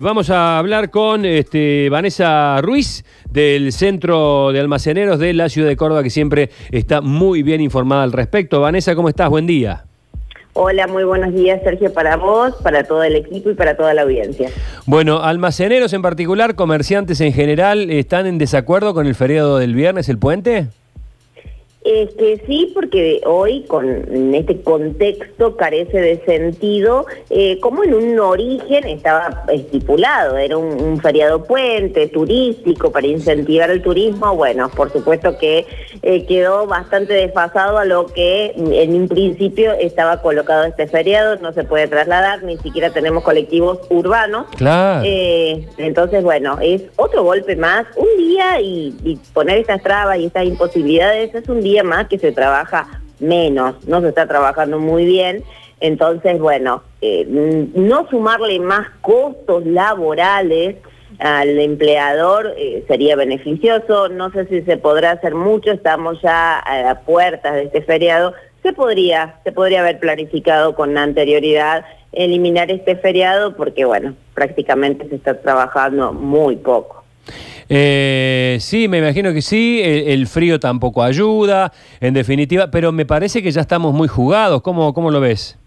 Vamos a hablar con este, Vanessa Ruiz del Centro de Almaceneros de la Ciudad de Córdoba, que siempre está muy bien informada al respecto. Vanessa, ¿cómo estás? Buen día. Hola, muy buenos días, Sergio, para vos, para todo el equipo y para toda la audiencia. Bueno, almaceneros en particular, comerciantes en general, ¿están en desacuerdo con el feriado del viernes, el puente? Es que sí, porque hoy con en este contexto carece de sentido, eh, como en un origen estaba estipulado, era un, feriado puente turístico para incentivar el turismo, bueno, por supuesto que eh, quedó bastante desfasado a lo que en un principio estaba colocado este feriado, no se puede trasladar, ni siquiera tenemos colectivos urbanos. Claro. Eh, entonces, bueno, es otro golpe más, un día y, y poner estas trabas y estas imposibilidades es un día más que se trabaja menos, no se está trabajando muy bien. Entonces, bueno, eh, no sumarle más costos laborales al empleador eh, sería beneficioso. No sé si se podrá hacer mucho, estamos ya a las puertas de este feriado. Se podría, se podría haber planificado con anterioridad eliminar este feriado porque, bueno, prácticamente se está trabajando muy poco. Eh, sí, me imagino que sí, el, frío tampoco ayuda, en definitiva, pero me parece que ya estamos muy jugados, ¿cómo, cómo lo ves?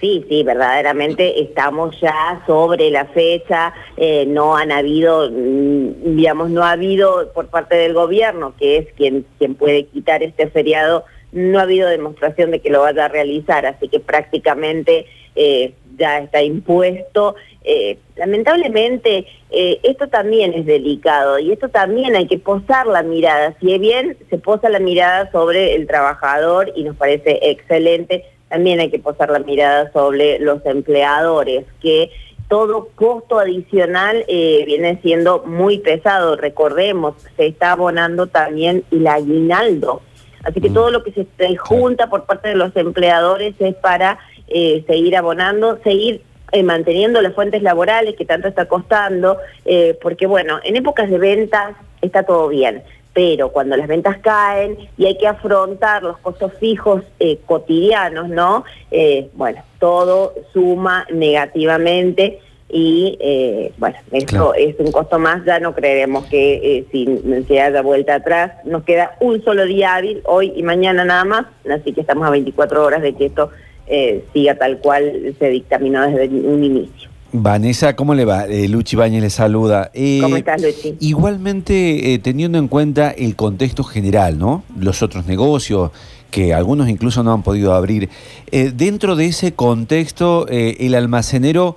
Sí, sí, verdaderamente estamos ya sobre la fecha, eh, no han habido, mm, digamos, no ha habido por parte del gobierno, que es quien, quien puede quitar este feriado, no ha habido demostración de que lo vaya a realizar, así que prácticamente eh, ya está impuesto. Eh, lamentablemente, eh, esto también es delicado y esto también hay que posar la mirada. Si bien se posa la mirada sobre el trabajador y nos parece excelente, también hay que posar la mirada sobre los empleadores, que todo costo adicional viene siendo muy pesado. Recordemos, se está abonando también el aguinaldo. Así que mm. todo lo que se junta por parte de los empleadores es para eh, seguir abonando, seguir eh, manteniendo las fuentes laborales que tanto está costando, eh, porque bueno, en épocas de ventas está todo bien, pero cuando las ventas caen y hay que afrontar los costos fijos cotidianos, ¿no? bueno, todo suma negativamente y bueno, esto es un costo más, ya no creeremos que si se haya vuelta atrás, nos queda un solo día hábil, hoy y mañana nada más, así que estamos a 24 horas de que esto eh, siga tal cual se dictaminó desde un inicio. Vanessa, ¿cómo le va? Eh, Luchi Bañez le saluda. Eh, ¿Cómo estás, Luchi? Igualmente, teniendo en cuenta el contexto general, ¿no? Los otros negocios, que algunos incluso no han podido abrir. dentro de ese contexto, el almacenero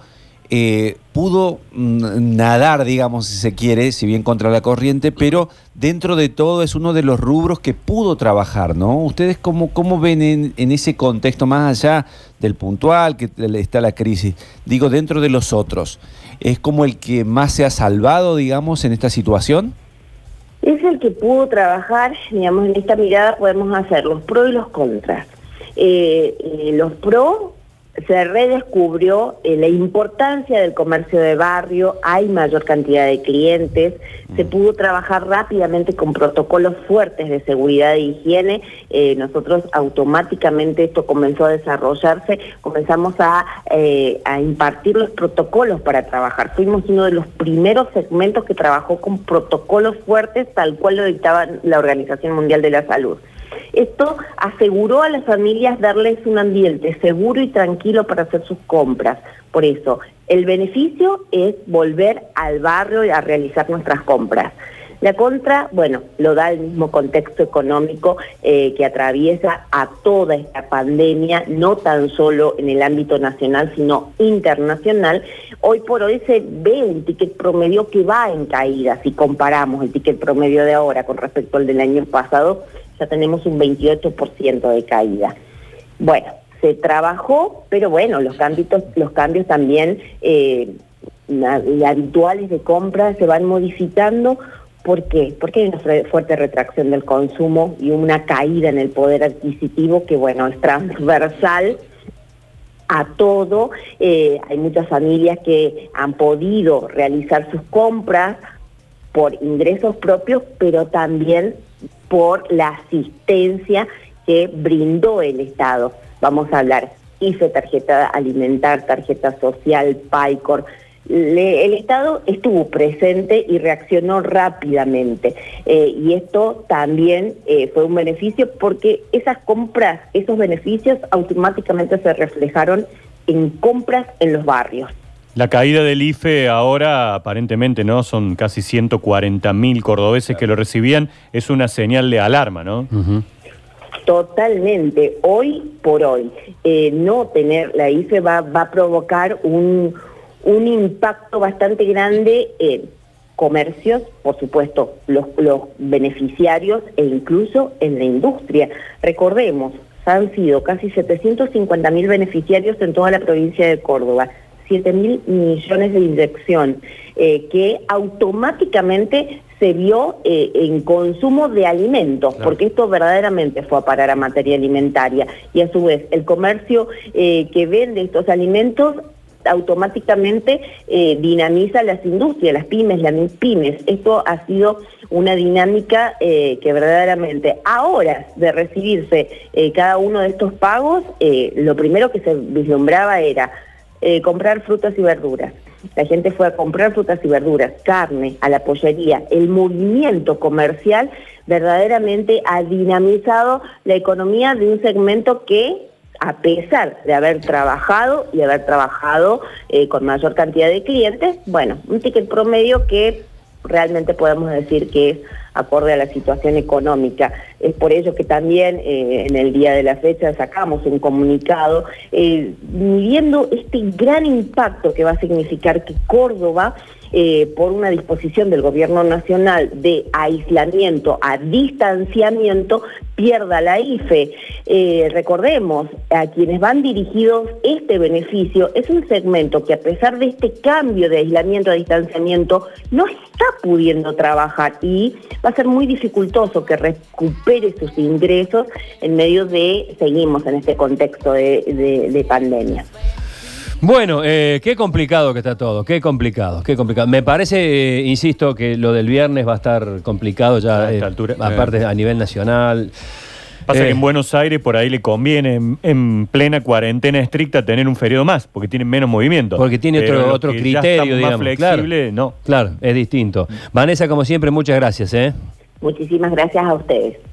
eh, pudo mm, nadar, digamos, si se quiere, si bien contra la corriente, pero dentro de todo es uno de los rubros que pudo trabajar, ¿no? ¿Ustedes cómo, cómo ven en, ese contexto, más allá del puntual, que está la crisis, digo, dentro de los otros, ¿es como el que más se ha salvado, digamos, en esta situación? Es el que pudo trabajar, digamos, en esta mirada podemos hacer los pros y los contras. Eh, eh, los pros se redescubrió eh, la importancia del comercio de barrio, hay mayor cantidad de clientes, se mm. pudo trabajar rápidamente con protocolos fuertes de seguridad e higiene, eh, nosotros automáticamente esto comenzó a desarrollarse, comenzamos a, eh, a impartir los protocolos para trabajar, fuimos uno de los primeros segmentos que trabajó con protocolos fuertes tal cual lo dictaba la Organización Mundial de la Salud. Esto aseguró a las familias darles un ambiente seguro y tranquilo para hacer sus compras. Por eso, el beneficio es volver al barrio y a realizar nuestras compras. La contra, bueno, lo da el mismo contexto económico eh, que atraviesa a toda esta pandemia, no tan solo en el ámbito nacional, sino internacional. Hoy por hoy se ve un ticket promedio que va en caída, si comparamos el ticket promedio de ahora con respecto al del año pasado, ya tenemos un 28% de caída. Bueno, se trabajó, pero bueno, los cambios, los cambios también eh, habituales de compra se van modificando. ¿Por qué? Porque hay una fuerte retracción del consumo y una caída en el poder adquisitivo que, bueno, es transversal a todo. Eh, hay muchas familias que han podido realizar sus compras por ingresos propios, pero también por la asistencia que brindó el Estado. Vamos a hablar IFE, tarjeta alimentar, tarjeta social, PAICOR, Le- el Estado estuvo presente y reaccionó rápidamente. Eh, y esto también eh, fue un beneficio porque esas compras, esos beneficios automáticamente se reflejaron en compras en los barrios. La caída del IFE ahora, aparentemente, ¿no? Son casi 140 mil cordobeses que lo recibían. Es una señal de alarma, ¿no? Totalmente, hoy por hoy, eh, no tener la IFE va, va a provocar un, un impacto bastante grande en comercios, por supuesto, los, los beneficiarios e incluso en la industria. Recordemos, han sido casi 750 mil beneficiarios en toda la provincia de Córdoba. 7 mil millones de inyección, eh, que automáticamente se vio eh, en consumo de alimentos, Claro. porque esto verdaderamente fue a parar a materia alimentaria. Y a su vez, el comercio eh, que vende estos alimentos automáticamente eh, dinamiza las industrias, las pymes, las pymes. Esto ha sido una dinámica eh, que verdaderamente a horas de recibirse eh, cada uno de estos pagos, lo primero que se vislumbraba era comprar frutas y verduras. La gente fue a comprar frutas y verduras, carne, a la pollería. El movimiento comercial verdaderamente ha dinamizado la economía de un segmento que, a pesar de haber trabajado y haber trabajado eh, con mayor cantidad de clientes, bueno, un ticket promedio que realmente podemos decir que es acorde a la situación económica. Es por ello que también eh, en el día de la fecha sacamos un comunicado eh, midiendo este gran impacto que va a significar que Córdoba, eh, por una disposición del gobierno nacional de aislamiento a distanciamiento, pierda la IFE. Eh, recordemos, a quienes van dirigidos este beneficio es un segmento que a pesar de este cambio de aislamiento a distanciamiento no está pudiendo trabajar y va a ser muy dificultoso que recupere sus ingresos en medio de, seguimos en este contexto de, de- de pandemia. Bueno, eh, qué complicado que está todo, qué complicado, qué complicado. Me parece, eh, insisto, que lo del viernes va a estar complicado ya, A esta eh, altura, aparte eh. a nivel nacional. Pasa Eh, que en Buenos Aires por ahí le conviene en, en plena cuarentena estricta tener un feriado más, porque tienen menos movimiento. Porque tiene Pero otro, otro ya criterio, digamos. más claro. flexible, no. Claro, es distinto. Vanessa, como siempre, muchas gracias. ¿eh? Muchísimas gracias a ustedes.